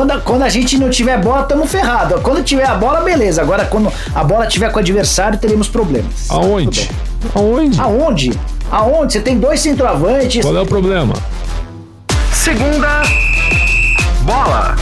Quando, quando a gente não tiver bola, estamos ferrados. Quando tiver a bola, beleza. Agora, quando a bola tiver com o adversário, teremos problemas. Aonde? Aonde? Aonde? Aonde? Você tem dois centroavantes. Qual é o problema? Segunda bola.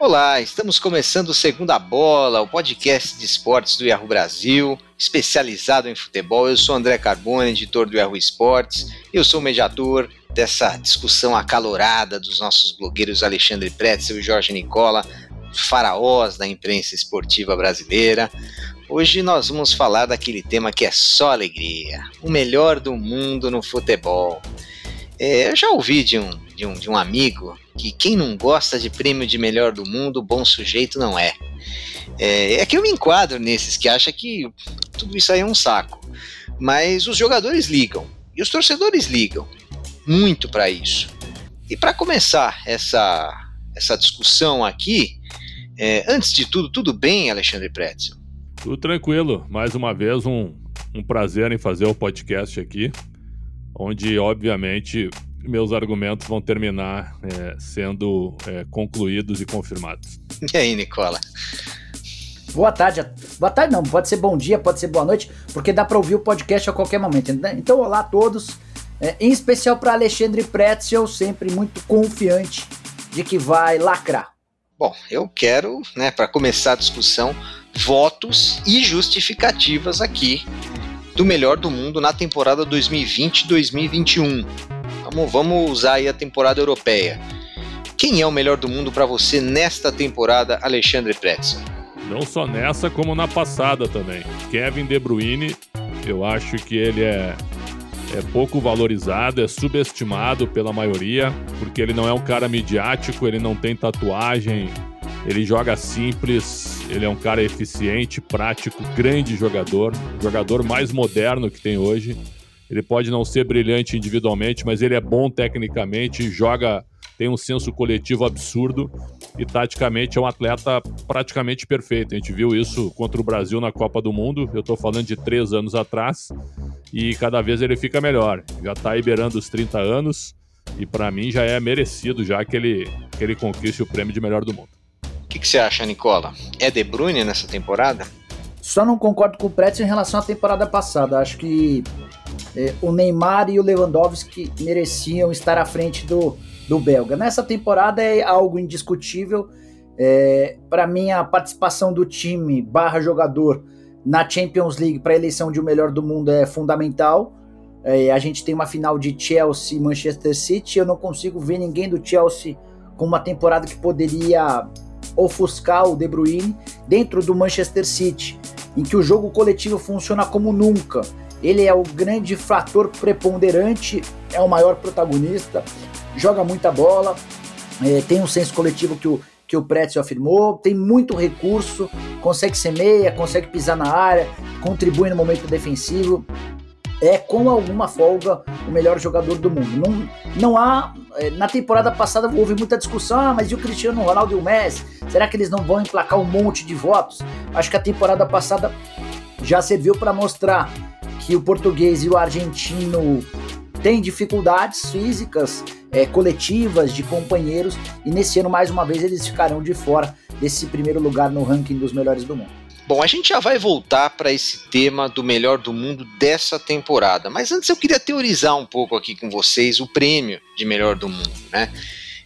Olá, estamos começando o Segunda Bola, o podcast de esportes do Yahoo Brasil, especializado em futebol. Eu sou André Carbone, editor do Yahoo Esportes, e eu sou o mediador dessa discussão acalorada dos nossos blogueiros Alexandre Pretzel e Jorge Nicola, faraós da imprensa esportiva brasileira. Hoje nós vamos falar daquele tema que é só alegria, o melhor do mundo no futebol. É, eu já ouvi de um, de, um, de um amigo que quem não gosta de prêmio de melhor do mundo, bom sujeito não é. É, é que eu me enquadro nesses que acham que tudo isso aí é um saco. Mas os jogadores ligam e os torcedores ligam muito para isso. E para começar essa, essa discussão aqui, é, antes de tudo, tudo bem, Alexandre Pretzel? Tudo tranquilo. Mais uma vez, um, um prazer em fazer o podcast aqui, onde, obviamente, meus argumentos vão terminar é, sendo é, concluídos e confirmados. E aí, Nicola? Boa tarde. Boa tarde não, pode ser bom dia, pode ser boa noite, porque dá para ouvir o podcast a qualquer momento. Então, olá a todos. É, em especial para Alexandre Pretzel, sempre muito confiante de que vai lacrar. Bom, eu quero, né, para começar a discussão, votos e justificativas aqui do melhor do mundo na temporada 2020-2021. Vamos, vamos usar aí a temporada europeia. Quem é o melhor do mundo para você nesta temporada, Alexandre Pretzel? Não só nessa, como na passada também. Kevin De Bruyne, eu acho que ele é, é pouco valorizado, é subestimado pela maioria, porque ele não é um cara midiático, ele não tem tatuagem, ele joga simples, ele é um cara eficiente, prático, grande jogador, jogador mais moderno que tem hoje. Ele pode não ser brilhante individualmente, mas ele é bom tecnicamente, joga, tem um senso coletivo absurdo e taticamente é um atleta praticamente perfeito. A gente viu isso contra o Brasil na Copa do Mundo. Eu estou falando de três anos atrás e cada vez ele fica melhor. Já está liberando os 30 anos e para mim já é merecido já que ele, que ele conquiste o prêmio de melhor do mundo. Que, que, você acha, Nicola? É De Bruyne nessa temporada? Só não concordo com o Pretz em relação à temporada passada. Acho que é, o Neymar e o Lewandowski mereciam estar à frente do, do belga. Nessa temporada é algo indiscutível. É, Para mim, a participação do time barra jogador na Champions League para a eleição de o melhor do mundo é fundamental. É, a gente tem uma final de Chelsea e Manchester City. Eu não consigo ver ninguém do Chelsea com uma temporada que poderia ofuscar o De Bruyne dentro do Manchester City, em que o jogo coletivo funciona como nunca. Ele é o grande fator preponderante, é o maior protagonista, joga muita bola, é, tem um senso coletivo que o, que o Pretzel afirmou, tem muito recurso, consegue ser meia, consegue pisar na área, contribui no momento defensivo é com alguma folga o melhor jogador do mundo. Não, não há. É, na temporada passada houve muita discussão, ah, mas e o Cristiano Ronaldo e o Messi? Será que eles não vão emplacar um monte de votos? Acho que a temporada passada já serviu para mostrar que o português e o argentino têm dificuldades físicas, é, coletivas, de companheiros, e nesse ano, mais uma vez, eles ficarão de fora desse primeiro lugar no ranking dos melhores do mundo. Bom, a gente já vai voltar para esse tema do melhor do mundo dessa temporada, mas antes eu queria teorizar um pouco aqui com vocês o prêmio de melhor do mundo, né?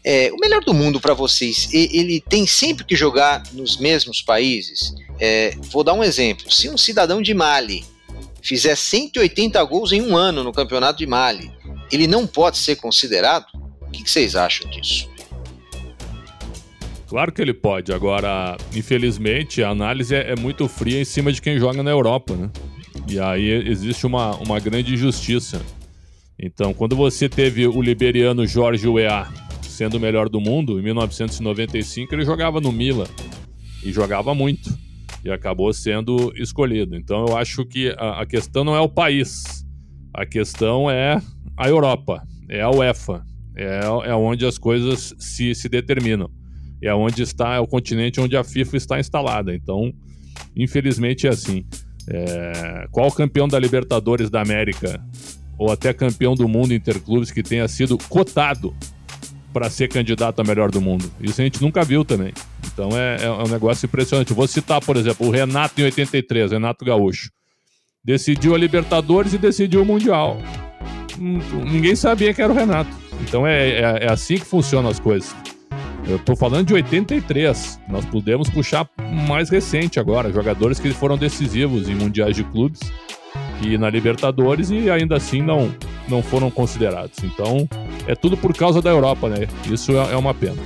É, o melhor do mundo para vocês, ele tem sempre que jogar nos mesmos países? É, vou dar um exemplo: se um cidadão de Mali fizer 180 gols em um ano no campeonato de Mali, ele não pode ser considerado? O que vocês acham disso? Claro que ele pode. Agora, infelizmente, a análise é, é, muito fria em cima de quem joga na Europa, né? E aí existe uma, uma grande injustiça. Então, quando você teve o liberiano Jorge Weah sendo o melhor do mundo, em 1995, ele jogava no Milan. E jogava muito. E acabou sendo escolhido. Então, eu acho que a, a questão não é o país. A questão é a Europa. É a UEFA. É, é onde as coisas se, se determinam é onde está é o continente onde a FIFA está instalada. Então, infelizmente é assim. É, qual campeão da Libertadores da América ou até campeão do mundo interclubes que tenha sido cotado para ser candidato a melhor do mundo? Isso a gente nunca viu também. Então é, é um negócio impressionante. Vou citar, por exemplo, o Renato em 83, Renato Gaúcho. Decidiu a Libertadores e decidiu o Mundial. Hum, ninguém sabia que era o Renato. Então é, é, é assim que funcionam as coisas. Eu tô falando de 83. Nós podemos puxar mais recente agora, jogadores que foram decisivos em mundiais de clubes e na Libertadores e ainda assim não, não foram considerados. Então é tudo por causa da Europa, né? Isso é, é uma pena.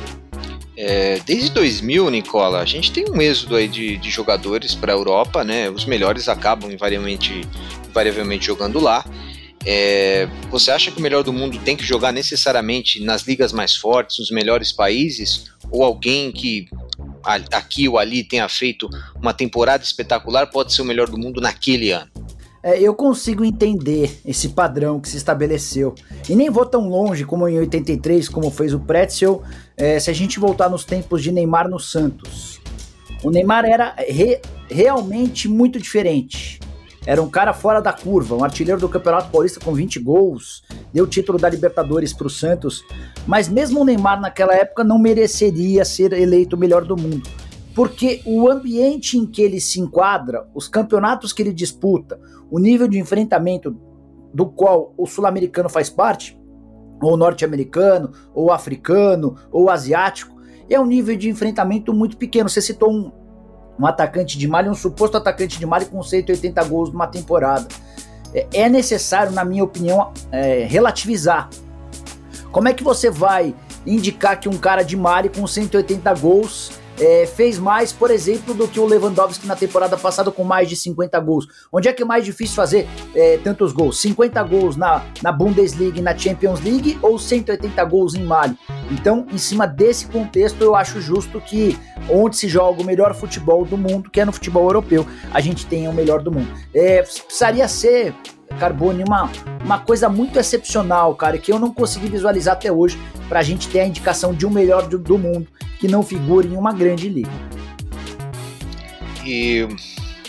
É, desde 2000, Nicola, a gente tem um êxodo aí de, de jogadores para a Europa, né? Os melhores acabam invariavelmente, invariavelmente jogando lá. É, você acha que o melhor do mundo tem que jogar necessariamente nas ligas mais fortes, nos melhores países? Ou alguém que aqui ou ali tenha feito uma temporada espetacular pode ser o melhor do mundo naquele ano? É, eu consigo entender esse padrão que se estabeleceu. E nem vou tão longe como em 83, como fez o Pretzel, é, se a gente voltar nos tempos de Neymar no Santos. O Neymar era re, realmente muito diferente. Era um cara fora da curva, um artilheiro do Campeonato Paulista com 20 gols, deu o título da Libertadores para o Santos. Mas mesmo o Neymar naquela época não mereceria ser eleito o melhor do mundo. Porque o ambiente em que ele se enquadra, os campeonatos que ele disputa, o nível de enfrentamento do qual o sul-americano faz parte, ou norte-americano, ou africano, ou asiático, é um nível de enfrentamento muito pequeno. Você citou um, um atacante de Mali, um suposto atacante de Mali com 180 gols numa temporada. É, é necessário, na minha opinião, é, relativizar. Como é que você vai indicar que um cara de Mali com 180 gols é, fez mais, por exemplo, do que o Lewandowski na temporada passada com mais de 50 gols. Onde é que é mais difícil fazer é, tantos gols? 50 gols na, na Bundesliga e na Champions League ou 180 gols em Mali? Então, em cima desse contexto, eu acho justo que onde se joga o melhor futebol do mundo, que é no futebol europeu, a gente tenha o melhor do mundo. É, precisaria ser Carbone, uma, uma coisa muito excepcional, cara, que eu não consegui visualizar até hoje, para a gente ter a indicação de um melhor do, do mundo que não figure em uma grande liga. E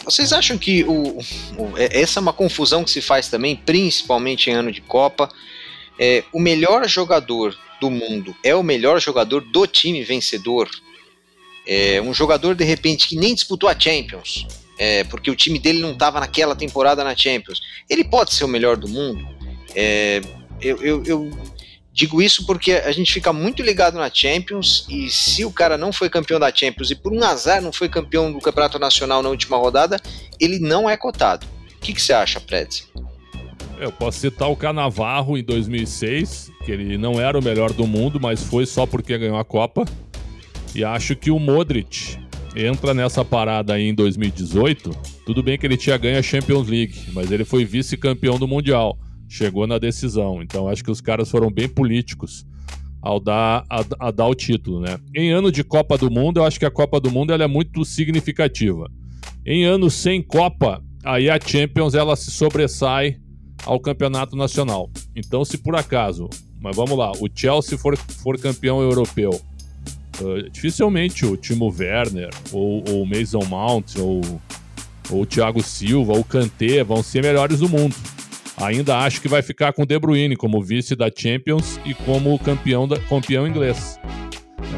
vocês acham que o, o, é, essa é uma confusão que se faz também, principalmente em ano de Copa? É, o melhor jogador do mundo é o melhor jogador do time vencedor? É, um jogador, de repente, que nem disputou a Champions, é, porque o time dele não estava naquela temporada na Champions. Ele pode ser o melhor do mundo? É, eu, eu, eu, digo isso porque a gente fica muito ligado na Champions e se o cara não foi campeão da Champions e por um azar não foi campeão do Campeonato Nacional na última rodada, ele não é cotado. O que, que você acha, Preds? Eu posso citar o Canavarro em 2006, que ele não era o melhor do mundo, mas foi só porque ganhou a Copa. E acho que o Modric entra nessa parada aí em 2018. Tudo bem que ele tinha ganho a Champions League, mas ele foi vice-campeão do Mundial. Chegou na decisão. Então acho que os caras foram bem políticos ao dar, a, a dar o título, né? Em ano de Copa do Mundo, eu acho que a Copa do Mundo ela é muito significativa. Em anos sem Copa, aí a Champions ela se sobressai ao campeonato nacional. Então, se por acaso, mas vamos lá, o Chelsea for, for campeão europeu Uh, dificilmente o Timo Werner, ou o Mason Mount, ou, ou o Thiago Silva, ou o Kanté vão ser melhores do mundo. Ainda acho que vai ficar com De Bruyne como vice da Champions e como campeão, da, campeão inglês.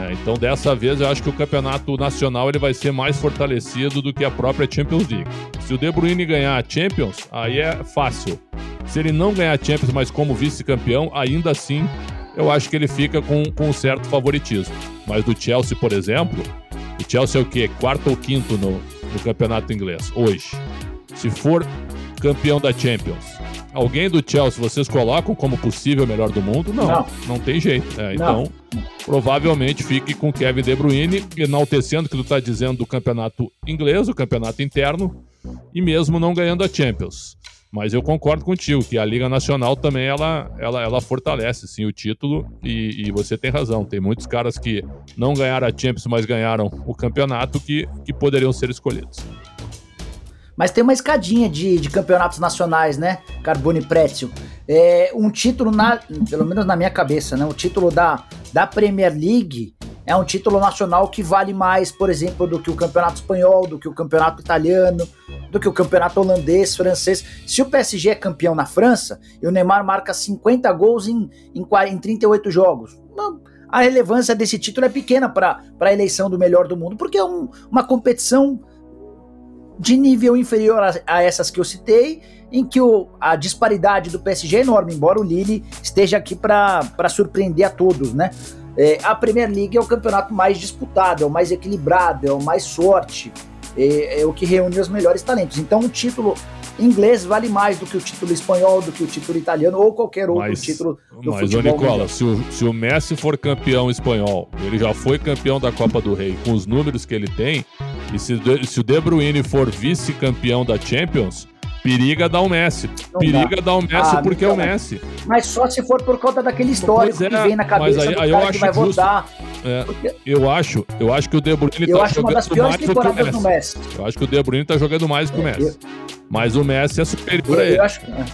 É, então dessa vez eu acho que o campeonato nacional ele vai ser mais fortalecido do que a própria Champions League. Se o De Bruyne ganhar a Champions, aí é fácil. Se ele não ganhar a Champions, mas como vice-campeão, ainda assim eu acho que ele fica com, com um certo favoritismo. Mas do Chelsea, por exemplo, o Chelsea é o quê? Quarto ou quinto no, no campeonato inglês, hoje. Se for campeão da Champions, alguém do Chelsea vocês colocam como possível melhor do mundo? Não, não, não tem jeito. É, então, provavelmente fique com Kevin De Bruyne, enaltecendo o que tu está dizendo do campeonato inglês, o campeonato interno, e mesmo não ganhando a Champions. Mas eu concordo contigo que a Liga Nacional também ela, ela, ela fortalece sim o título e, e, você tem razão. Tem muitos caras que não ganharam a Champions, mas ganharam o campeonato que, que poderiam ser escolhidos. Mas tem uma escadinha de, de campeonatos nacionais, né? Carbone Pretzel. É, um título, na, pelo menos na minha cabeça, né? O título da, da Premier League é um título nacional que vale mais, por exemplo, do que o campeonato espanhol, do que o campeonato italiano, do que o campeonato holandês, francês. Se o PSG é campeão na França e o Neymar marca 50 gols em, em, em 38 jogos, a relevância desse título é pequena para a eleição do melhor do mundo, porque é um, uma competição de nível inferior a, a, essas que eu citei, em que o, a disparidade do PSG é enorme, embora o Lille esteja aqui para surpreender a todos, né? É, a Premier League é o campeonato mais disputado, é o mais equilibrado, é o mais sorte, é, é o que reúne os melhores talentos. Então, o título inglês vale mais do que o título espanhol, do que o título italiano ou qualquer outro mas, título do mas, futebol. Mas, Nicola, se o, se o Messi for campeão espanhol, ele já foi campeão da Copa do Rei, com os números que ele tem, e se, se o De Bruyne for vice-campeão da Champions, Periga dar o Messi. Não Periga dá. dar o Messi ah, porque é o Messi. Mas só se for por conta daquele histórico é, que vem na cabeça aí, do aí cara que vai justo, votar. É, porque... Eu acho, eu acho que o De Bruyne eu tá acho jogando uma das piores temporadas do Messi. Eu acho que o De Bruyne tá jogando mais que o é, Messi. Eu... Mas o Messi é superior eu, a ele. Eu acho que... É.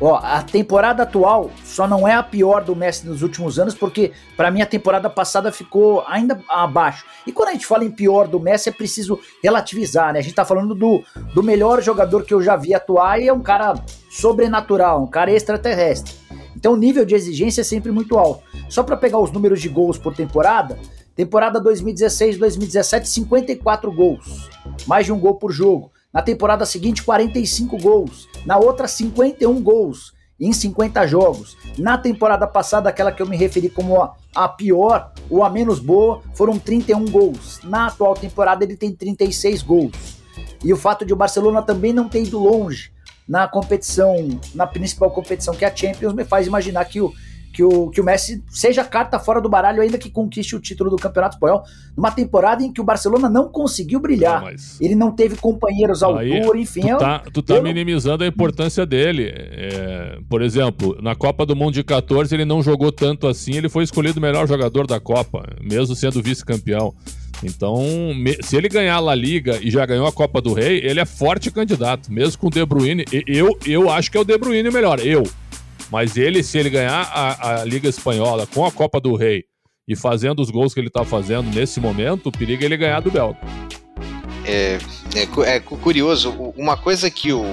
Ó, a temporada atual só não é a pior do Messi nos últimos anos, porque para mim a temporada passada ficou ainda abaixo. E quando a gente fala em pior do Messi, é preciso relativizar, né? A gente tá falando do, do melhor jogador que eu já vi atuar e é um cara sobrenatural, um cara extraterrestre. Então o nível de exigência é sempre muito alto. Só para pegar os números de gols por temporada, temporada 2016-2017, 54 gols, mais de um gol por jogo. Na temporada seguinte, 45 gols. Na outra, 51 gols em 50 jogos. Na temporada passada, aquela que eu me referi como a, pior ou a menos boa, foram 31 gols. Na atual temporada, ele tem 36 gols. E o fato de o Barcelona também não ter ido longe na competição, na principal competição que é a Champions, me faz imaginar que o, que o, que o Messi seja carta fora do baralho, ainda que conquiste o título do Campeonato Espanhol, numa temporada em que o Barcelona não conseguiu brilhar. Não, mas... Ele não teve companheiros à altura, enfim. Tu tá, tu tá eu... minimizando a importância dele. É, por exemplo, na Copa do Mundo de 14, ele não jogou tanto assim, ele foi escolhido o melhor jogador da Copa, mesmo sendo vice-campeão. Então, se ele ganhar a La Liga e já ganhou a Copa do Rei, ele é forte candidato, mesmo com o De Bruyne. Eu, eu acho que é o De Bruyne o melhor, eu. Mas ele, se ele ganhar a, a Liga Espanhola com a Copa do Rei e fazendo os gols que ele está fazendo nesse momento, o perigo é ele ganhar do Belga. É, é, é, curioso, uma coisa que o,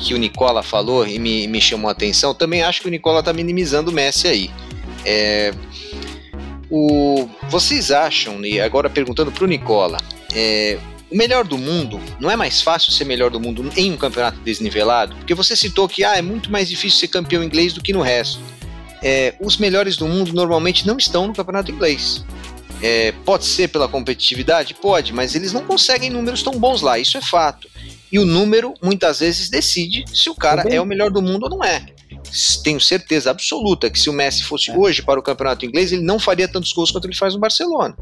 que o Nicola falou e me, me chamou a atenção, também acho que o Nicola está minimizando o Messi aí. É, o, vocês acham, e agora perguntando para o Nicola, é, o melhor do mundo, não é mais fácil ser melhor do mundo em um campeonato desnivelado? Porque você citou que ah, é muito mais difícil ser campeão inglês do que no resto. É, os melhores do mundo normalmente não estão no campeonato inglês. É, pode ser pela competitividade? Pode, mas eles não conseguem números tão bons lá, isso é fato. E o número muitas vezes decide se o cara é o melhor do mundo ou não é. Tenho certeza absoluta que se o Messi fosse é. hoje para o campeonato inglês, ele não faria tantos gols quanto ele faz no Barcelona.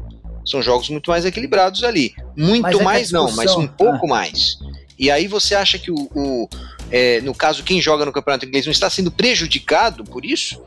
São jogos muito mais equilibrados ali. Muito é mais não, mas um pouco ah. mais. E aí você acha que o, o é, no caso, quem joga no campeonato inglês não está sendo prejudicado por isso?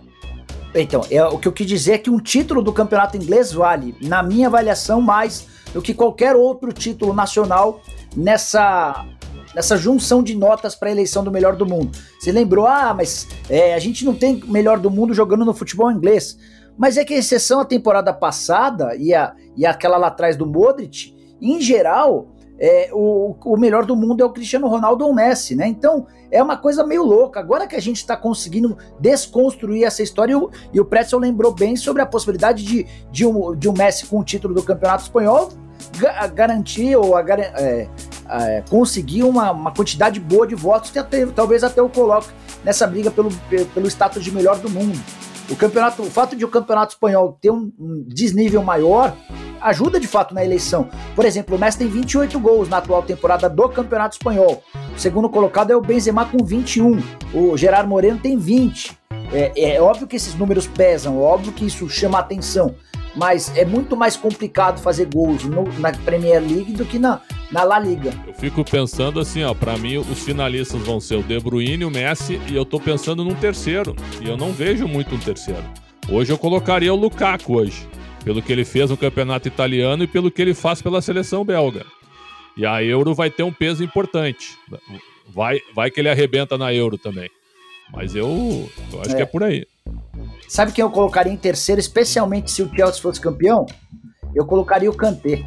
Então, é, o que eu quis dizer é que um título do campeonato inglês vale, na minha avaliação, mais do que qualquer outro título nacional nessa nessa junção de notas para a eleição do melhor do mundo. Você lembrou, ah, mas é, a gente não tem melhor do mundo jogando no futebol inglês. Mas é que, exceção a temporada passada e, a, e aquela lá atrás do Modric, em geral, é, o, o melhor do mundo é o Cristiano Ronaldo ou o Messi, né? Então é uma coisa meio louca. Agora que a gente está conseguindo desconstruir essa história, e o, e o Pretzel lembrou bem sobre a possibilidade de, de, um, de um Messi com o título do Campeonato Espanhol ga garantir ou a, é, é, conseguir uma, uma, quantidade boa de votos que até, talvez até o coloque nessa briga pelo, pelo status de melhor do mundo. O campeonato, o fato de o campeonato espanhol ter um, um desnível maior ajuda de fato na eleição. Por exemplo, o Messi tem 28 gols na atual temporada do Campeonato Espanhol. O segundo colocado é o Benzema com 21. O Gerard Moreno tem 20. É, é óbvio que esses números pesam, óbvio que isso chama atenção mas é muito mais complicado fazer gols no, na Premier League do que na, na La Liga. Eu fico pensando assim, ó, para mim os finalistas vão ser o De Bruyne, o Messi e eu tô pensando num terceiro, e eu não vejo muito um terceiro. Hoje eu colocaria o Lukaku hoje, pelo que ele fez no campeonato italiano e pelo que ele faz pela seleção belga. E a Euro vai ter um peso importante. Vai, vai que ele arrebenta na Euro também. Mas eu, eu acho é. que é por aí. Sabe quem eu colocaria em terceiro, especialmente se o Chelsea fosse campeão? Eu colocaria o Kanté.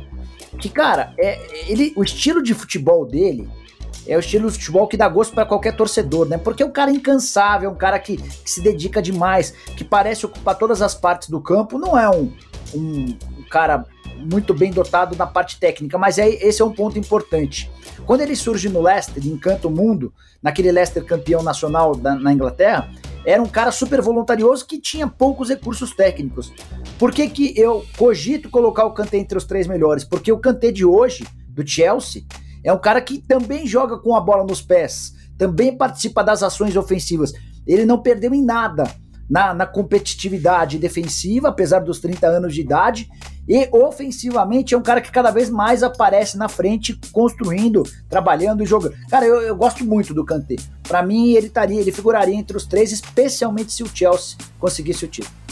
Que, cara, é, ele, o estilo de futebol dele é o estilo de futebol que dá gosto para qualquer torcedor, né? Porque é um cara incansável, um cara que, que, se dedica demais, que parece ocupar todas as partes do campo, não é um, um, um cara muito bem dotado na parte técnica, mas é, esse é um ponto importante. Quando ele surge no Leicester, encanta o mundo, naquele Leicester campeão nacional da, na Inglaterra, era um cara super voluntarioso que tinha poucos recursos técnicos. Por que, que eu cogito colocar o Kanté entre os três melhores? Porque o Kanté de hoje, do Chelsea, é um cara que também joga com a bola nos pés, também participa das ações ofensivas. Ele não perdeu em nada na, na competitividade defensiva, apesar dos 30 anos de idade, e ofensivamente é um cara que cada vez mais aparece na frente, construindo, trabalhando e jogando. Cara, eu, eu gosto muito do Kanté. Para mim, ele estaria, ele figuraria entre os três, especialmente se o Chelsea conseguisse o título.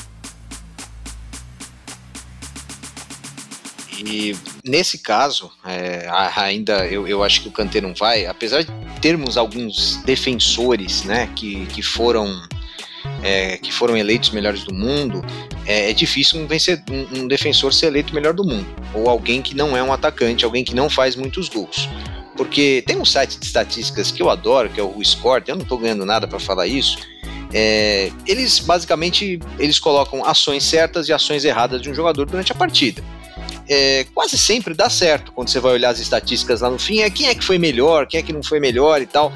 E nesse caso, é, ainda eu, eu acho que o Kanté não vai, apesar de termos alguns defensores, né, que, que foram é, que foram eleitos melhores do mundo, é, é difícil um, vencer, um, um, defensor ser eleito melhor do mundo. Ou alguém que não é um atacante, alguém que não faz muitos gols. Porque tem um site de estatísticas que eu adoro, que é o Score, eu não estou ganhando nada para falar isso. É, eles basicamente eles colocam ações certas e ações erradas de um jogador durante a partida. É, quase sempre dá certo quando você vai olhar as estatísticas lá no fim, é quem é que foi melhor, quem é que não foi melhor e tal.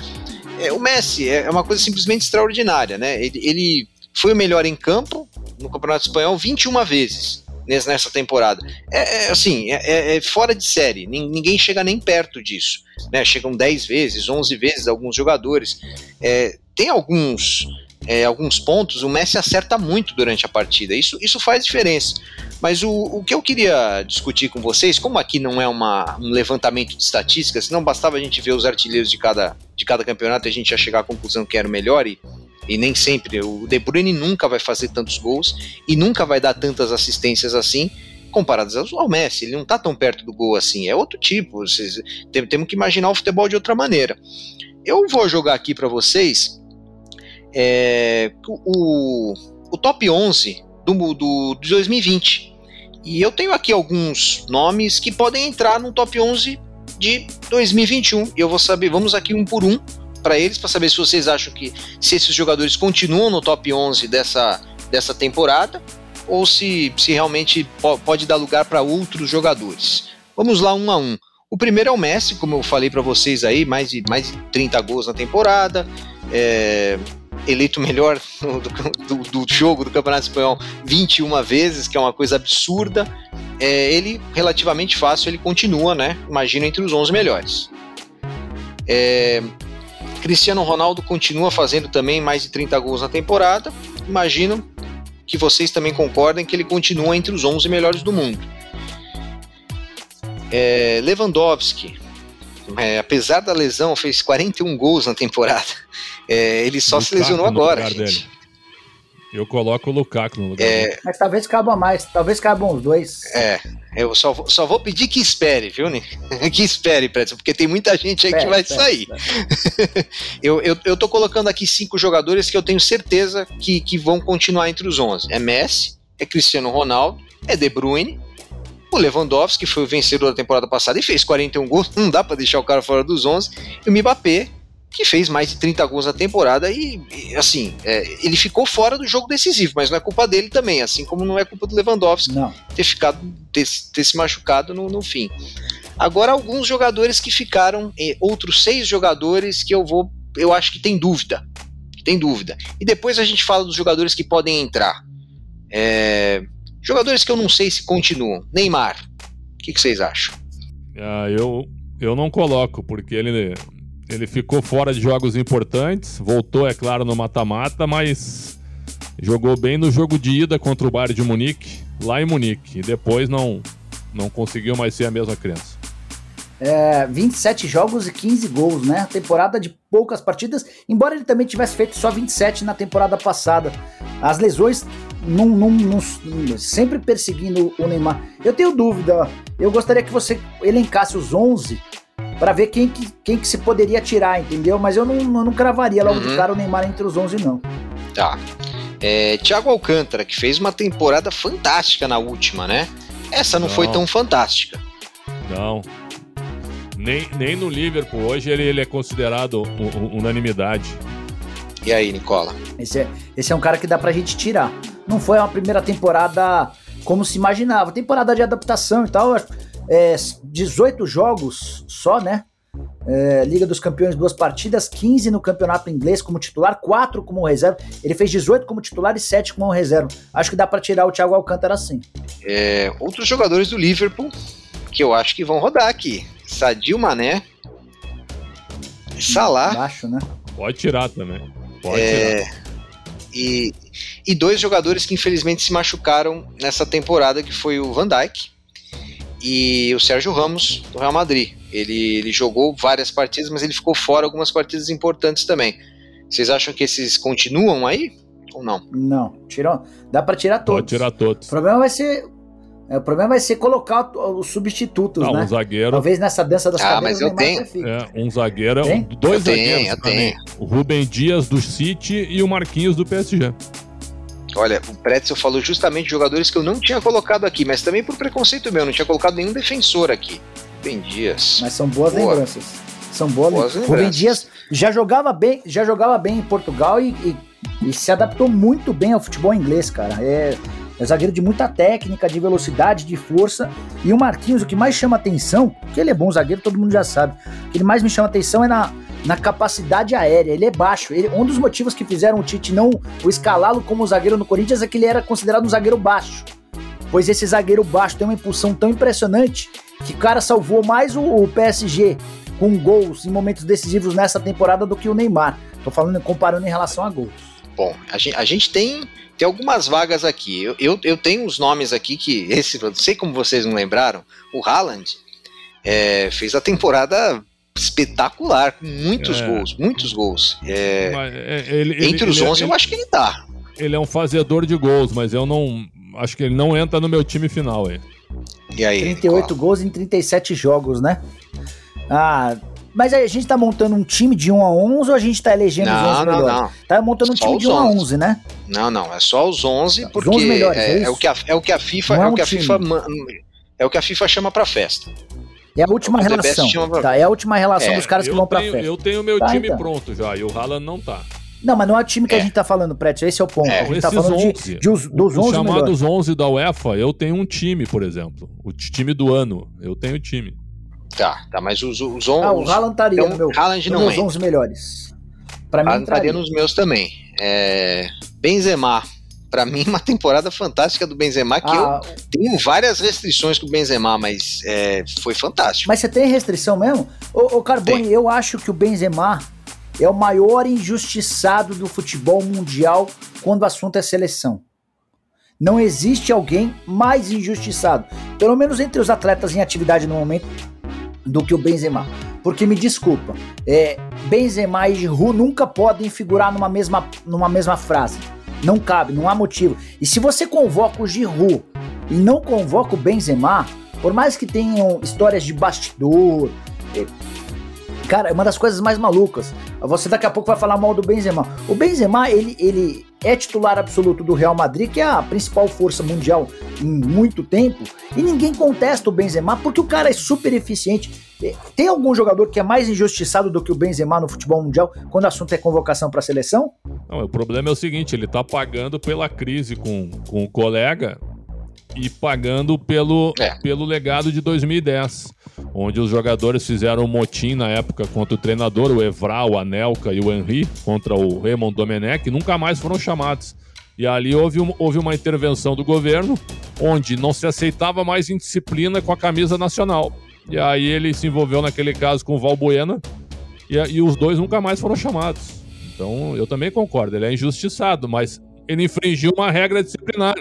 É, o Messi é uma coisa simplesmente extraordinária, né? Ele, ele foi o melhor em campo no Campeonato Espanhol 21 vezes nessa temporada. É, é assim, é, é, é, fora de série, ninguém chega nem perto disso. Né? Chegam 10 vezes, 11 vezes alguns jogadores. É, tem alguns, é, alguns pontos, o Messi acerta muito durante a partida, isso, isso faz diferença. Mas o, o que eu queria discutir com vocês, como aqui não é uma, um levantamento de estatísticas, não bastava a gente ver os artilheiros de cada, de cada campeonato e a gente ia chegar à conclusão que era o melhor, e, e nem sempre. O De Bruyne nunca vai fazer tantos gols e nunca vai dar tantas assistências assim, comparadas ao Messi. Ele não está tão perto do gol assim, é outro tipo. Vocês, tem, temos que imaginar o futebol de outra maneira. Eu vou jogar aqui para vocês é, o, o top 11 do, do, de 2020. E eu tenho aqui alguns nomes que podem entrar no top 11 de 2021. E eu vou saber, vamos aqui um por um para eles, para saber se vocês acham que se esses jogadores continuam no top 11 dessa, dessa temporada ou se, se realmente pode dar lugar para outros jogadores. Vamos lá um a um. O primeiro é o Messi, como eu falei para vocês aí, mais de, mais de 30 gols na temporada. É, eleito melhor do, do, do, jogo do Campeonato Espanhol 21 vezes, que é uma coisa absurda. É, ele, relativamente fácil, ele continua, né? Imagino, entre os 11 melhores. É, Cristiano Ronaldo continua fazendo também mais de 30 gols na temporada. Imagino que vocês também concordem que ele continua entre os 11 melhores do mundo. É, Lewandowski, é, apesar da lesão, fez 41 gols na temporada. É, ele só Lukaku se lesionou agora, gente. Eu coloco o Lukaku no lugar é... Mas talvez caiba mais, talvez caibam os dois. É, eu só vou, só vou pedir que espere, viu, Nick? que espere, Pretzel, porque tem muita gente aí que vai sair. eu, eu, eu tô colocando aqui cinco jogadores que eu tenho certeza que, que vão continuar entre os 11. É Messi, é Cristiano Ronaldo, é De Bruyne, o Lewandowski, que foi o vencedor da temporada passada e fez 41 gols, não dá para deixar o cara fora dos 11, e o Mbappé, que fez mais de 30 gols na temporada e, e assim, é, ele ficou fora do jogo decisivo, mas não é culpa dele também, assim como não é culpa do Lewandowski não. ter ficado ter, ter se machucado no, no, fim. Agora alguns jogadores que ficaram, eh, outros seis jogadores que eu vou, eu acho que tem dúvida, tem dúvida. E depois a gente fala dos jogadores que podem entrar. É, jogadores que eu não sei se continuam. Neymar, o que, que vocês acham? Ah, eu eu não coloco porque ele ele ficou fora de jogos importantes, voltou, é claro, no mata-mata, mas jogou bem no jogo de ida contra o Bayern de Munique, lá em Munique, e depois não, não conseguiu mais ser a mesma criança. É, 27 jogos e 15 gols, né? Temporada de poucas partidas, embora ele também tivesse feito só 27 na temporada passada. As lesões num, num, num, sempre perseguindo o Neymar. Eu tenho dúvida, eu gostaria que você elencasse os 11 para ver quem que, quem que se poderia tirar, entendeu? Mas eu não, eu não cravaria logo uhum. de cara o Neymar entre os 11, não. Tá. É, Thiago Alcântara, que fez uma temporada fantástica na última, né? Essa não, não. foi tão fantástica. Não. Nem, nem no Liverpool hoje ele, ele é considerado unanimidade. E aí, Nicola? Esse é, esse é um cara que dá pra gente tirar. Não foi uma primeira temporada como se imaginava. Temporada de adaptação e tal. É, 18 jogos só, né? É, Liga dos Campeões, duas partidas, 15 no campeonato inglês como titular, 4 como reserva. Ele fez 18 como titular e 7 como reserva. Acho que dá para tirar o Thiago Alcântara assim. É, outros jogadores do Liverpool que eu acho que vão rodar aqui: Sadio Mané, Salah. Baixo, né? Pode tirar também. Pode é, tirar. E, e dois jogadores que infelizmente se machucaram nessa temporada, que foi o Van Dijk e o Sérgio Ramos do Real Madrid. Ele, ele jogou várias partidas, mas ele ficou fora algumas partidas importantes também. Vocês acham que esses continuam aí ou não? Não, tirou. Dá para tirar todos. Pode tirar todos. O problema vai ser é, o problema vai ser colocar os substitutos, não, né? Um zagueiro. Talvez nessa dança das ah, mas eu tenho. É, um zagueiro, Tem? dois eu zagueiros. Tenho, eu tenho. O Rubem Dias do City e o Marquinhos do PSG. Olha, o Pretzel falou justamente de jogadores que eu não tinha colocado aqui, mas também por preconceito meu, não tinha colocado nenhum defensor aqui. Rubem Dias. Mas são boas Boa. lembranças. São boas, boas lembranças. Rubem Dias já jogava bem, já jogava bem em Portugal e, e, e se adaptou muito bem ao futebol inglês, cara. É, é zagueiro de muita técnica, de velocidade, de força. E o Marquinhos, o que mais chama atenção, que ele é bom zagueiro, todo mundo já sabe. O que mais me chama atenção é na, na capacidade aérea. Ele é baixo. Ele, um dos motivos que fizeram o Tite não o escalá-lo como zagueiro no Corinthians é que ele era considerado um zagueiro baixo. Pois esse zagueiro baixo tem uma impulsão tão impressionante que o cara salvou mais o, o PSG com gols em momentos decisivos nessa temporada do que o Neymar. Tô falando comparando em relação a gols. Bom, a gente, a gente tem tem algumas vagas aqui. Eu, eu, eu tenho os nomes aqui que, esse, não sei como vocês não lembraram, o Haaland é, fez a temporada espetacular, com muitos é. gols, muitos gols. É, é ele, entre ele, os 11 eu acho que ele tá. Ele é um fazedor de gols, mas eu não. Acho que ele não entra no meu time final aí. E aí? 38 qual? gols em 37 jogos, né? Ah, mas a gente tá montando um time de 1 a 11 ou a gente tá elegendo não, os 11 não, melhores? Não. Tá montando um só time de 1 11. a 11, né? Não, não, é só os 11 porque os 11 melhores, é, é, é, o que a, é o que a FIFA é, é, o que a FIFA é o que a FIFA chama para festa. É a última é relação. Pra... Tá, é a última relação é, dos caras que vão pra tenho, festa. Eu tenho meu tá, time então. pronto já, e o Haaland não tá. Não, mas não é o time que é. a gente tá falando, Prédio, esse é o ponto. É, a gente tá falando 11, de, de os, dos os 11 chamados melhores. 11 da UEFA, eu tenho um time, por exemplo. O time do ano, eu tenho time. Tá, tá, mas os, os 11. Ah, o Haaland estaria então, no meu. Haaland não nos 11 melhores. Pra mim, estaria nos meus também. É, Benzema. Pra mim, uma temporada fantástica do Benzema, que ah, eu tenho várias restrições com o Benzema, mas é, foi fantástico. Mas você tem restrição mesmo? Ô, ô Carbone, tem. eu acho que o Benzema é o maior injustiçado do futebol mundial quando o assunto é seleção. Não existe alguém mais injustiçado, pelo menos entre os atletas em atividade no momento, do que o Benzema. Porque me desculpa, é, Benzema e Giroud nunca podem figurar numa mesma, numa mesma frase. Não cabe, não há motivo. E se você convoca o Giroud e não convoca o Benzema, por mais que tenham histórias de bastidor, cara, é uma das coisas mais malucas. Você daqui a pouco vai falar mal do Benzema. O Benzema, ele, ele é titular absoluto do Real Madrid, que é a principal força mundial em muito tempo, e ninguém contesta o Benzema porque o cara é super eficiente. Tem algum jogador que é mais injustiçado do que o Benzema no futebol mundial quando o assunto é convocação para a seleção? Não, o problema é o seguinte, ele tá pagando pela crise com, com o colega e pagando pelo, é. pelo legado de 2010, onde os jogadores fizeram um motim na época contra o treinador, o Evra, o Anelka e o Henry, contra o Raymond Domenech, e nunca mais foram chamados. E ali houve, um, houve uma intervenção do governo, onde não se aceitava mais indisciplina com a camisa nacional. E aí ele se envolveu naquele caso com o Valbuena, e, e os dois nunca mais foram chamados. Então eu também concordo, ele é injustiçado, mas ele infringiu uma regra disciplinar.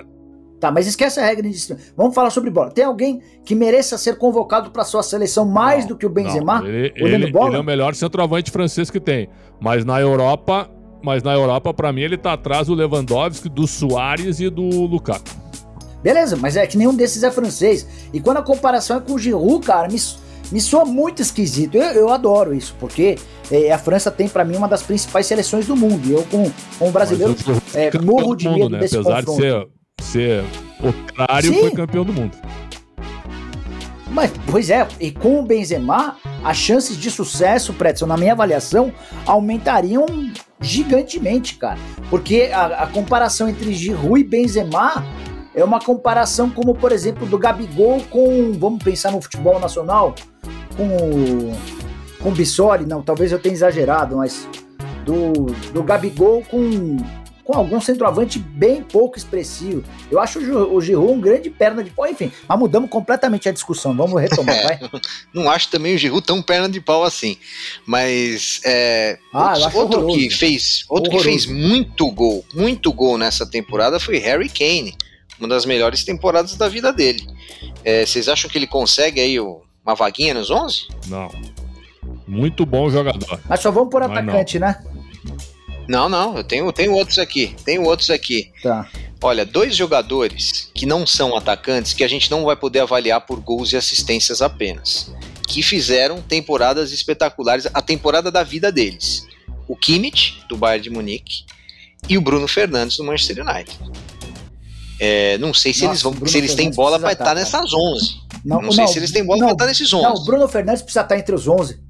Tá, mas esquece a regra de. Vamos falar sobre bola. Tem alguém que mereça ser convocado para sua seleção mais não, do que o Benzema? Não, ele, ele, ele, é o melhor centroavante francês que tem. Mas na Europa, mas na Europa para mim ele tá atrás do Lewandowski, do Soares e do Lukaku. Beleza, mas é que nenhum desses é francês. E quando a comparação é com o Giroud, cara, me, me soa muito esquisito. Eu, eu adoro isso, porque É, a França tem, para mim, uma das principais seleções do mundo. E eu, como, como brasileiro, é, morro de medo né? desse Apesar confronto. de ser, ser operário, Sim. foi campeão do mundo. Mas, pois é, e com o Benzema, as chances de sucesso, Pretzel, na minha avaliação, aumentariam gigantemente, cara. Porque a, a comparação entre Giroud e Benzema é uma comparação como, por exemplo, do Gabigol com, vamos pensar no futebol nacional, com o, com o Bissoli, não, talvez eu tenha exagerado, mas do, do Gabigol com, com algum centroavante bem pouco expressivo. Eu acho o, Gi- o Giroud um grande perna de pau, enfim, mas mudamos completamente a discussão, vamos retomar, vai. Não acho também o Giroud tão perna de pau assim. Mas é, Ah, outro, acho outro que fez, outro que fez muito gol, muito gol nessa temporada foi Harry Kane, uma das melhores temporadas da vida dele. É, vocês acham que ele consegue aí o- uma vaguinha nos 11? Não. Muito bom jogador. Mas só vamos por Mas atacante, né? Não, não, eu tenho, tenho outros aqui, tenho outros aqui. Tá. Olha, dois jogadores que não são atacantes, que a gente não vai poder avaliar por gols e assistências apenas, que fizeram temporadas espetaculares, a temporada da vida deles. O Kimmich, do Bayern de Munique, e o Bruno Fernandes, do Manchester United. É, não sei se Nossa, eles vão, Bruno se eles têm Fernandes bola precisa para estar estar, nessas 11. Não, Não, sei se eles têm bola não, para estar nesses 11. Não, o Bruno Fernandes precisa estar entre os 11.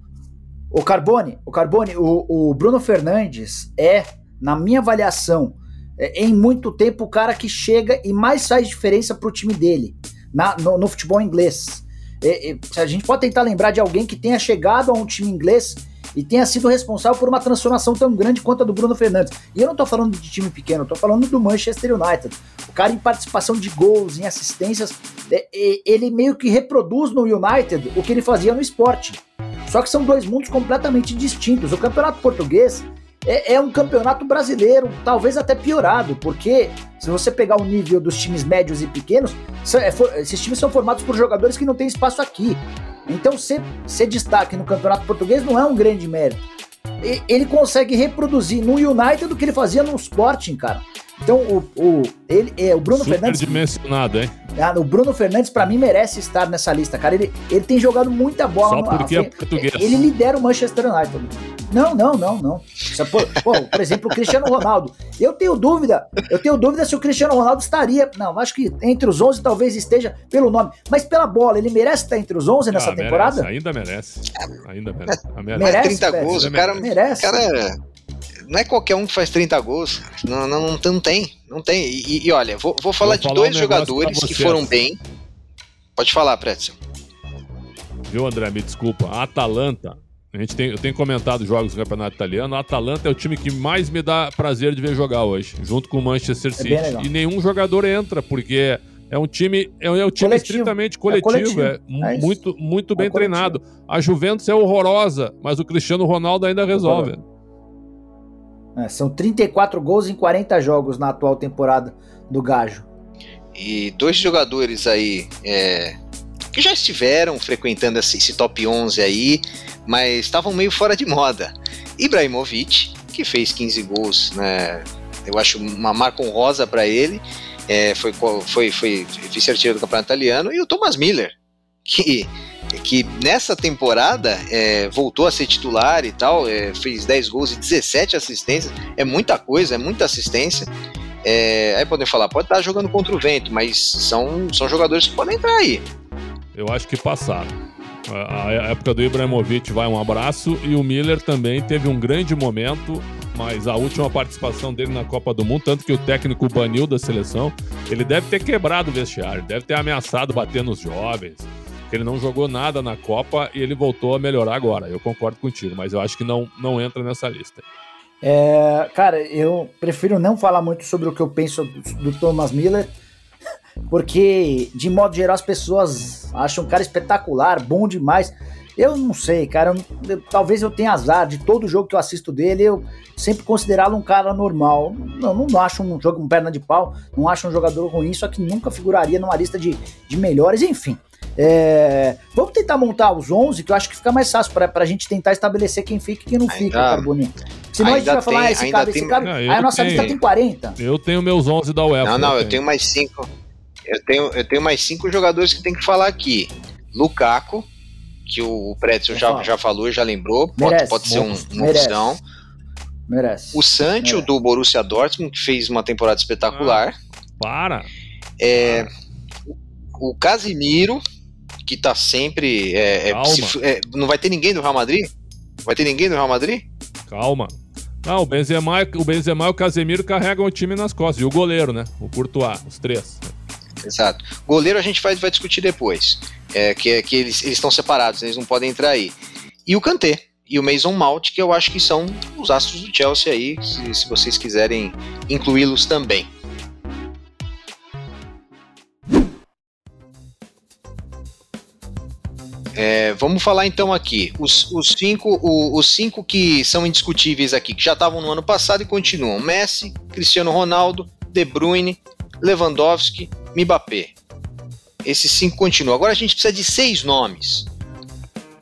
O Carbone, o Carbone, o, o Bruno Fernandes é, na minha avaliação, é, em muito tempo o cara que chega e mais faz diferença pro time dele na- no, no futebol inglês. É, é, a gente pode tentar lembrar de alguém que tenha chegado a um time inglês e tenha sido responsável por uma transformação tão grande quanto a do Bruno Fernandes. E eu não tô falando de time pequeno, eu tô falando do Manchester United. O cara em participação de gols, em assistências, é, é, ele meio que reproduz no United o que ele fazia no esporte. Só que são dois mundos completamente distintos. O campeonato português é, é um campeonato brasileiro, talvez até piorado, porque se você pegar o nível dos times médios e pequenos, é esses times são formados por jogadores que não têm espaço aqui. Então, ser, ser destaque no campeonato português não é um grande mérito. E- Ele consegue reproduzir no United o que ele fazia no Sporting, cara. Então, o, o, ele, é, o Bruno Fernandes Superdimensionado, hein? ah, o Bruno Fernandes, pra mim, merece estar nessa lista, cara. Ele, ele tem jogado muita bola. Só no- porque é ele- português. Ele lidera o Manchester United. Não, não, não, não. É por, pô, por exemplo, o Cristiano Ronaldo. Eu tenho dúvida, eu tenho dúvida se o Cristiano Ronaldo estaria. Não, acho que entre os 11 talvez esteja pelo nome. Mas pela bola, ele merece estar entre os 11 nessa Ah, temporada? merece, ainda merece. Ainda merece. Ah, merece. Mas Merece, 30 Pérez? gols, o cara, Merece. o cara não é qualquer um que faz 30 gols. Não, não, não, não tem. Não tem. E, e olha, vou, vou falar Vou de falar dois um jogadores que foram bem. Pode falar, Pretzel. Viu, André? Me desculpa. A Atalanta, a gente tem, eu tenho comentado jogos do Campeonato Italiano. A Atalanta é o time que mais me dá prazer de ver jogar hoje, junto com o Manchester bem City. legal. e nenhum jogador entra, porque é um time, é, é um time Coletivo. estritamente É coletivo, coletivo. é, É muito, muito bem É treinado. A Juventus é horrorosa, mas o Cristiano Ronaldo ainda resolve. É, são 34 gols em 40 jogos na atual temporada do Gajo. E dois jogadores aí é, que já estiveram frequentando esse, top 11 aí, mas estavam meio fora de moda. Ibrahimovic, que fez 15 gols, né? Eu acho uma marca honrosa para ele. é, foi, foi, foi vice-artilheiro do campeonato italiano. E o Thomas Miller, que, que nessa temporada é, voltou a ser titular e tal, é, fez 10 gols e 17 assistências. É muita coisa, é muita assistência. É, aí podem falar, pode estar jogando contra o vento, mas são, são jogadores que podem entrar aí. Eu acho que passaram. A, a época do Ibrahimovic vai um abraço e o Miller também teve um grande momento, mas a última participação dele na Copa do Mundo, tanto que o técnico baniu da seleção, ele deve ter quebrado o vestiário, deve ter ameaçado bater nos jovens. Ele não jogou nada na Copa e ele voltou a melhorar agora. Eu concordo contigo, mas eu acho que não, não entra nessa lista. É, cara, eu prefiro não falar muito sobre o que eu penso do, do Thomas Miller, porque, de modo geral, as pessoas acham o cara espetacular, bom demais. Eu não sei, cara. eu- eu- talvez eu tenha azar de todo jogo que eu assisto dele, eu sempre considerá-lo um cara normal. Não, não acho um jogo com perna de pau, não acho um jogador ruim, só que nunca figuraria numa lista de, de melhores, enfim. É, vamos tentar montar os 11, que eu acho que fica mais fácil pra, pra gente tentar estabelecer quem fica e quem não fica, Ainda- Carboni. Senão a gente vai falar, tem- ah, esse ainda cabe, esse tem- cabe. Não, Aí a nossa tenho. lista tem 40. Eu tenho meus 11 da UEFA. não, não, eu tenho mais cinco. Eu tenho, eu tenho mais cinco jogadores que tem que falar aqui: Lukaku, que o Pretzel já, já falou, já lembrou. Pode, pode ser um, uma Merece. opção. Merece. O Sancho do Borussia Dortmund, que fez uma temporada espetacular. Ah, para. É, o Casimiro, que tá sempre. É, é, se, é, não vai ter ninguém do Real Madrid? Vai ter ninguém do Real Madrid? Calma. Não, o Benzema, o Benzema e o Casemiro carregam o time nas costas. E o goleiro, né? O Courtois, os três. Exato. Goleiro a gente vai, vai discutir depois. É, que, que eles estão separados, eles não podem entrar aí. E o Kanté e o Mason Mount, que eu acho que são os astros do Chelsea aí, se, se vocês quiserem incluí-los também. É, vamos falar então aqui. Os, os, cinco, o, os cinco que são indiscutíveis aqui, que já estavam no ano passado e continuam: Messi, Cristiano Ronaldo, De Bruyne, Lewandowski, Mbappé. Esses cinco continuam. Agora a gente precisa de seis nomes.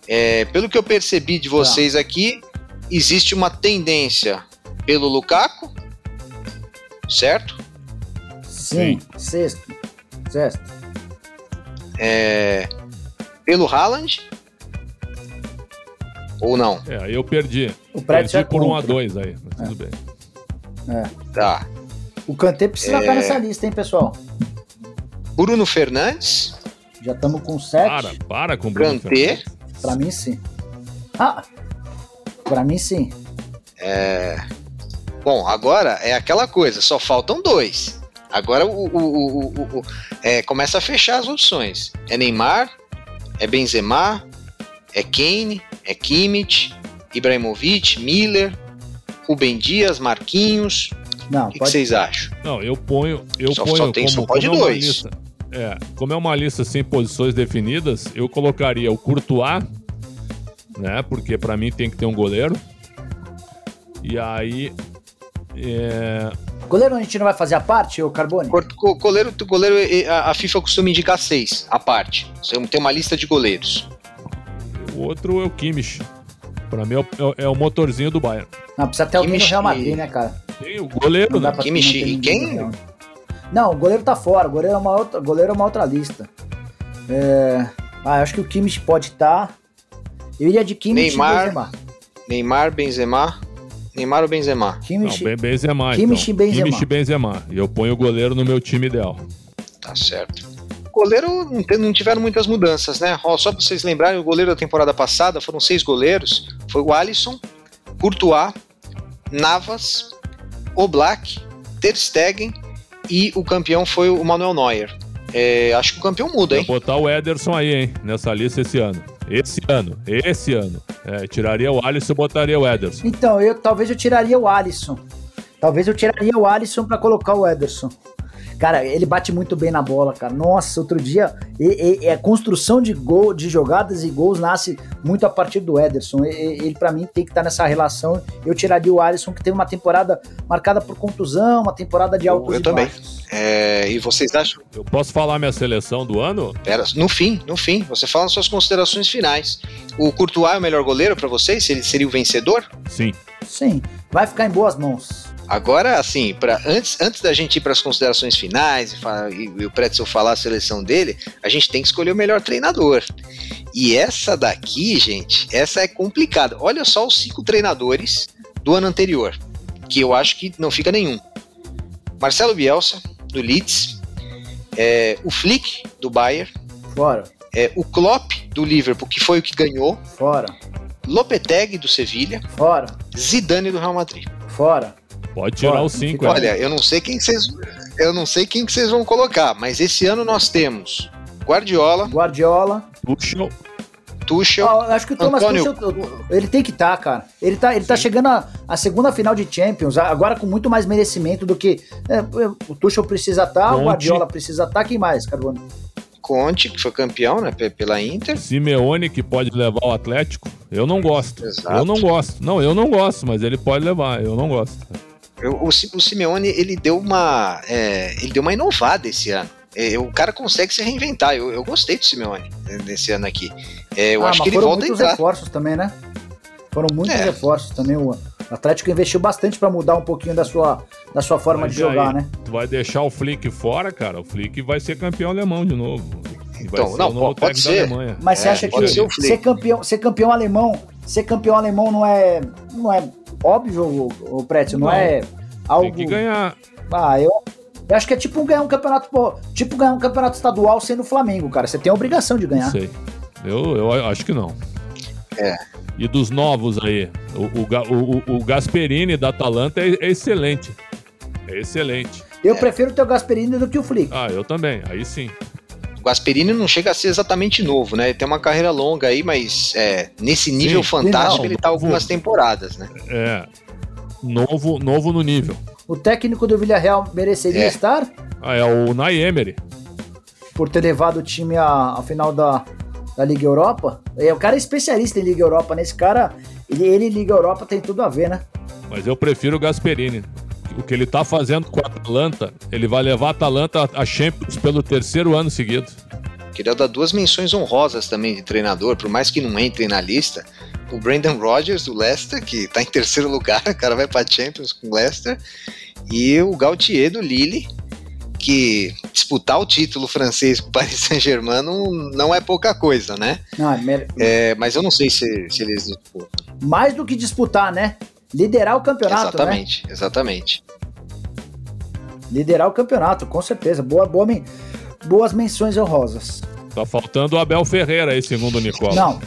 É, pelo que eu percebi de vocês aqui, existe uma tendência pelo Lukaku, certo? Sim, Sim. sexto. Sexto. É, pelo Haaland? Ou não? É, eu perdi. O perdi é por 1 um a 2 aí, mas é. tudo bem. É. Tá. O Kanté precisa é... estar nessa lista, hein, pessoal? Bruno Fernandes. Já estamos com 7. Para, para com o Bruno Kanté. Fernandes. Pra mim, sim. Ah, pra mim, sim. É... Bom, agora é aquela coisa, só faltam dois. Agora o, o, o, o é, começa a fechar as opções. É Neymar, é Benzema, é Kane, é Kimmich, Ibrahimovic, Miller, Rubem Dias, Marquinhos. Não, o que, pode... que, vocês acham? Não, eu ponho, eu só, ponho só tem, como, só pode como dois. É lista, é, como é uma lista sem posições definidas, eu colocaria o Courtois, né? Porque para mim tem que ter um goleiro. E aí é, Goleiro a gente não vai fazer a parte, o Carbone? Goleiro, goleiro a FIFA costuma indicar seis, a parte. Você tem uma lista de goleiros. O outro é o Kimmich. Pra mim é o, é o motorzinho do Bayern. Não, precisa ter alguém no Real Madrid, né, cara? Tem o goleiro, né? Kimmich e quem? Não, o goleiro tá fora. O goleiro é uma outra, goleiro é uma outra lista. É... Ah, acho que o Kimmich pode estar. Tá. Eu iria de Kimmich Neymar, e Benzema. Neymar, Benzema. Neymar ou Benzema? Kimmich, não, Benzema. Kimmich então. e Benzema. Kimmich e Benzema. E eu ponho o goleiro no meu time ideal. Tá certo. Goleiro não tiveram muitas mudanças, né? só pra vocês lembrarem, o goleiro da temporada passada foram seis goleiros. Foi o Alisson, Courtois, Navas, Oblak, Ter Stegen e o campeão foi o Manuel Neuer. É, acho que o campeão muda, hein? Vou botar o Ederson aí, hein? Nessa lista esse ano. Esse ano, esse ano. É, tiraria o Alisson e botaria o Ederson. Então, eu talvez eu tiraria o Alisson. Talvez eu tiraria o Alisson para colocar o Ederson. Cara, ele bate muito bem na bola, cara. Nossa, outro dia, e, e, a construção de gol, de jogadas e gols nasce muito a partir do Ederson. E, ele, para mim, tem que estar tá nessa relação. Eu tiraria o Alisson, que teve uma temporada marcada por contusão, uma temporada de altos eu, eu e também. baixos. É, e vocês acham? Eu posso falar minha seleção do ano? Pera, no fim, no fim. Você fala nas suas considerações finais. O Courtois é o melhor goleiro para vocês? Ele seria o vencedor? Sim. Sim. Vai ficar em boas mãos. Agora, assim, pra, antes, antes da gente ir para as considerações finais e, e, e o Pretzel falar a seleção dele, a gente tem que escolher o melhor treinador. E essa daqui, gente, essa é complicada. Olha só os cinco treinadores do ano anterior, que eu acho que não fica nenhum. Marcelo Bielsa, do Leeds, é, o Flick, do Bayern, Fora. É, o Klopp, do Liverpool, que foi o que ganhou, Fora. Lopetegui, do Sevilha, Fora. Zidane, do Real Madrid. Fora. Pode tirar os cinco. Olha, eu não sei quem vocês, eu não sei quem que vocês vão colocar, mas esse ano nós temos Guardiola, Guardiola, Tuchel, Tuchel. Ah, acho que o Thomas Antônio... Tuchel, ele tem que estar, tá, cara. Ele tá, ele tá chegando à segunda final de Champions, agora com muito mais merecimento do que é, o Tuchel precisa estar, tá, o Guardiola precisa estar, tá, quem mais, Carbono? Conte, que foi campeão, né, pela Inter. Simeone, que pode levar o Atlético. Eu não gosto. Exato. Eu não gosto. Não, eu não gosto, mas ele pode levar. Eu não gosto. Eu, o, o Simeone, ele deu uma. É, ele deu uma inovada esse ano. É, o cara consegue se reinventar. Eu, eu gostei do Simeone nesse ano aqui. É, eu ah, acho que ele volta a entrar. reforços também, né? Foram muitos é. reforços também. O Atlético investiu bastante para mudar um pouquinho da sua, da sua forma Mas de jogar, aí, né? Tu vai deixar o Flick fora, cara. O Flick vai ser campeão alemão de novo. então, não, pode, pode ser. Mas você é, acha que ser, ser, campeão, ser campeão alemão, ser campeão alemão não é, não é óbvio, o, o Prétio, não, não, é algo... Tem que ganhar. Ah, eu, eu acho que é tipo ganhar um campeonato, pô, tipo ganhar um campeonato estadual sendo Flamengo, cara. Você tem a obrigação de ganhar. Não sei. Eu, eu acho que não. É. E dos novos aí, o, o, o, o Gasperini da Atalanta é, é, excelente. É excelente. Eu é. prefiro ter o Gasperini do que o Flick. Ah, eu também. Aí sim. O Gasperini não chega a ser exatamente novo, né? Ele tem uma carreira longa aí, mas é, nesse nível sim, fantástico não, ele tá algumas temporadas, né? É. Novo, novo no nível. O técnico do Villarreal mereceria é. estar? Ah, é o Naemery. Por ter levado o time à, à final da, da Liga Europa. É, o cara é especialista em Liga Europa, né? Esse cara, ele, ele e Liga Europa tem tudo a ver, né? Mas eu prefiro o Gasperini. O que ele tá fazendo com a Atalanta, ele vai levar a Atalanta a Champions pelo terceiro ano seguido. Queria dar duas menções honrosas também de treinador, por mais que não entre na lista. O Brandon Rodgers, do Leicester, que tá em terceiro lugar, o cara vai pra Champions com o Leicester. E o Gautier, do Lille, que disputar o título francês com o Paris Saint-Germain não, não é pouca coisa, né? Não, é, é, mas eu não sei se, se eles disputam. Mais do que disputar, né? Liderar o campeonato, Exatamente, né? exatamente. Liderar o campeonato, com certeza. Boa, boa, boas menções honrosas. Tá faltando o Abel Ferreira aí, segundo o Nicola. Não,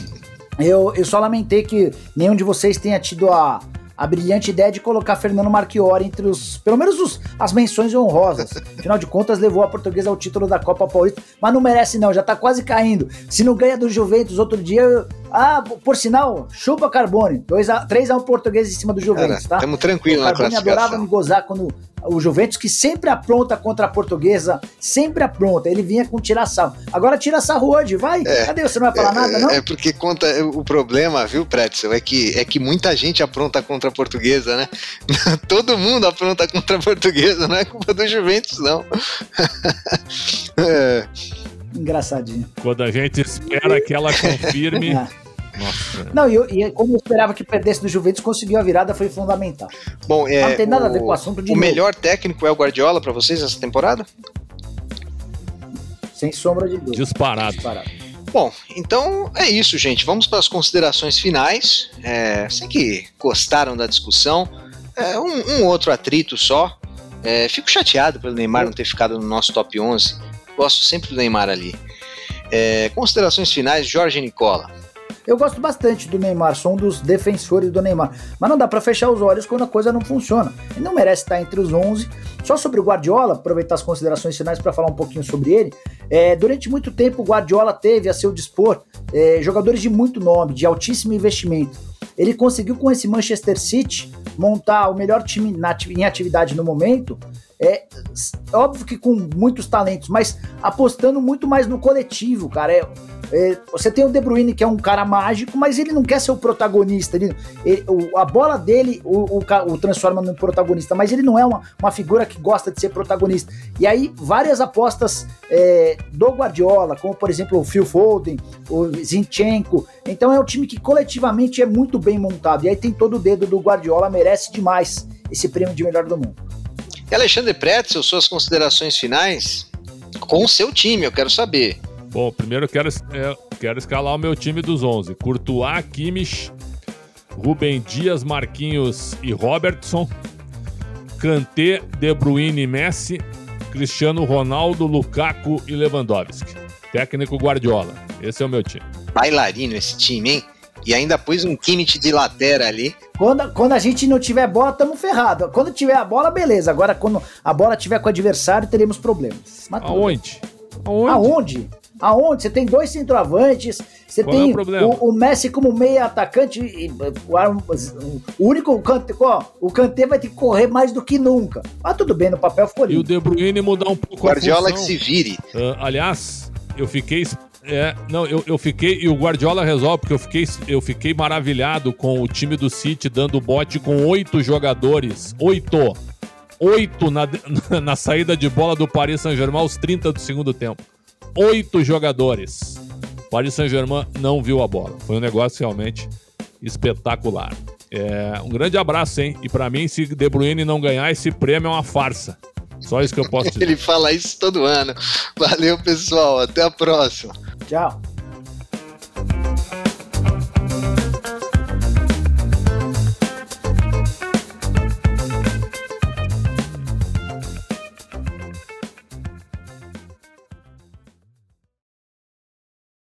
eu, eu só lamentei que nenhum de vocês tenha tido a, a brilhante ideia de colocar Fernando Marchiori entre os, pelo menos os, as menções honrosas. Afinal de contas, levou a portuguesa ao título da Copa Paulista, mas não merece não, já tá quase caindo. Se não ganha do Juventus outro dia, ah, por sinal, chupa Carbone. 3x1 português em cima do Juventus, tá? Estamos tranquilos na classificação. adorava me gozar quando o Juventus, que sempre apronta contra a portuguesa, sempre apronta. Ele vinha com tira-sarro. Agora tira sarro hoje, vai? É, Cadê? Você não vai falar é, nada, não? É porque conta, o problema, viu, Pretzel, é que, é que muita gente apronta contra a portuguesa, né? Todo mundo apronta contra a portuguesa, não é culpa do Juventus, não. é. Engraçadinho. Quando a gente espera que ela confirme. Nossa. Não, e, e como eu esperava que perdesse do Juventus, conseguiu a virada, foi fundamental. Bom, é, não tem nada o, a ver com o assunto de O novo. melhor técnico é o Guardiola para vocês essa temporada? Sem sombra de dúvida. Disparado. Disparado. Bom, então é isso, gente. Vamos para as considerações finais. É, sei que gostaram da discussão. É, um, um, outro atrito só. É, fico chateado pelo Neymar não ter ficado no nosso top 11. Gosto sempre do Neymar ali. É, considerações finais, Jorge Nicola. Eu gosto bastante do Neymar, sou um dos defensores do Neymar, mas não dá para fechar os olhos quando a coisa não funciona. Ele não merece estar entre os 11. Só sobre o Guardiola, aproveitar as considerações finais para falar um pouquinho sobre ele. É, durante muito tempo, o Guardiola teve a seu dispor é, jogadores de muito nome, de altíssimo investimento. Ele conseguiu com esse Manchester City montar o melhor time na, em atividade no momento. É óbvio que com muitos talentos, mas apostando muito mais no coletivo, cara. É, você tem o De Bruyne, que é um cara mágico, mas ele não quer ser o protagonista. Ele, ele a bola dele o, o, o, transforma no protagonista, mas ele não é uma, uma figura que gosta de ser protagonista. E aí, várias apostas é, do Guardiola, como por exemplo o Phil Foden, o Zinchenko. Então é um time que coletivamente é muito bem montado. E aí tem todo o dedo do Guardiola, merece demais esse prêmio de melhor do mundo. E Alexandre Pretzel, suas considerações finais com o seu time, eu quero saber. Bom, primeiro eu quero, é, quero escalar o meu time dos 11. Courtois, Kimmich, Rubem Dias, Marquinhos e Robertson. Kanté, De Bruyne e Messi. Cristiano Ronaldo, Lukaku e Lewandowski. Técnico Guardiola. Esse é o meu time. Bailarino esse time, hein? E ainda pôs um Kimmich de lateral ali. Quando, quando a gente não tiver bola, estamos ferrados. Quando tiver a bola, beleza. Agora, quando a bola tiver com o adversário, teremos problemas. Aonde? Aonde? Aonde? Aonde? Você tem dois centroavantes, você Qual tem é o, o, o, Messi como meia atacante, e, o, o, único, o Kanté, o Kanté vai ter que correr mais do que nunca. Mas tudo bem, no papel ficou lindo. E o De Bruyne mudar um pouco Guardiola a que se vire. Uh, aliás, eu fiquei é, não, eu, eu fiquei. E o Guardiola resolve, porque eu fiquei, eu fiquei maravilhado com o time do City dando bote com oito jogadores. Oito! Oito na, na saída de bola do Paris Saint-Germain aos 30 do segundo tempo oito jogadores. Paris Saint-Germain não viu a bola. Foi um negócio realmente espetacular. É, um grande abraço, hein? E para mim, se De Bruyne não ganhar, esse prêmio é uma farsa. Só isso que eu posso dizer. Ele fala isso todo ano. Valeu, pessoal. Até a próxima. Tchau.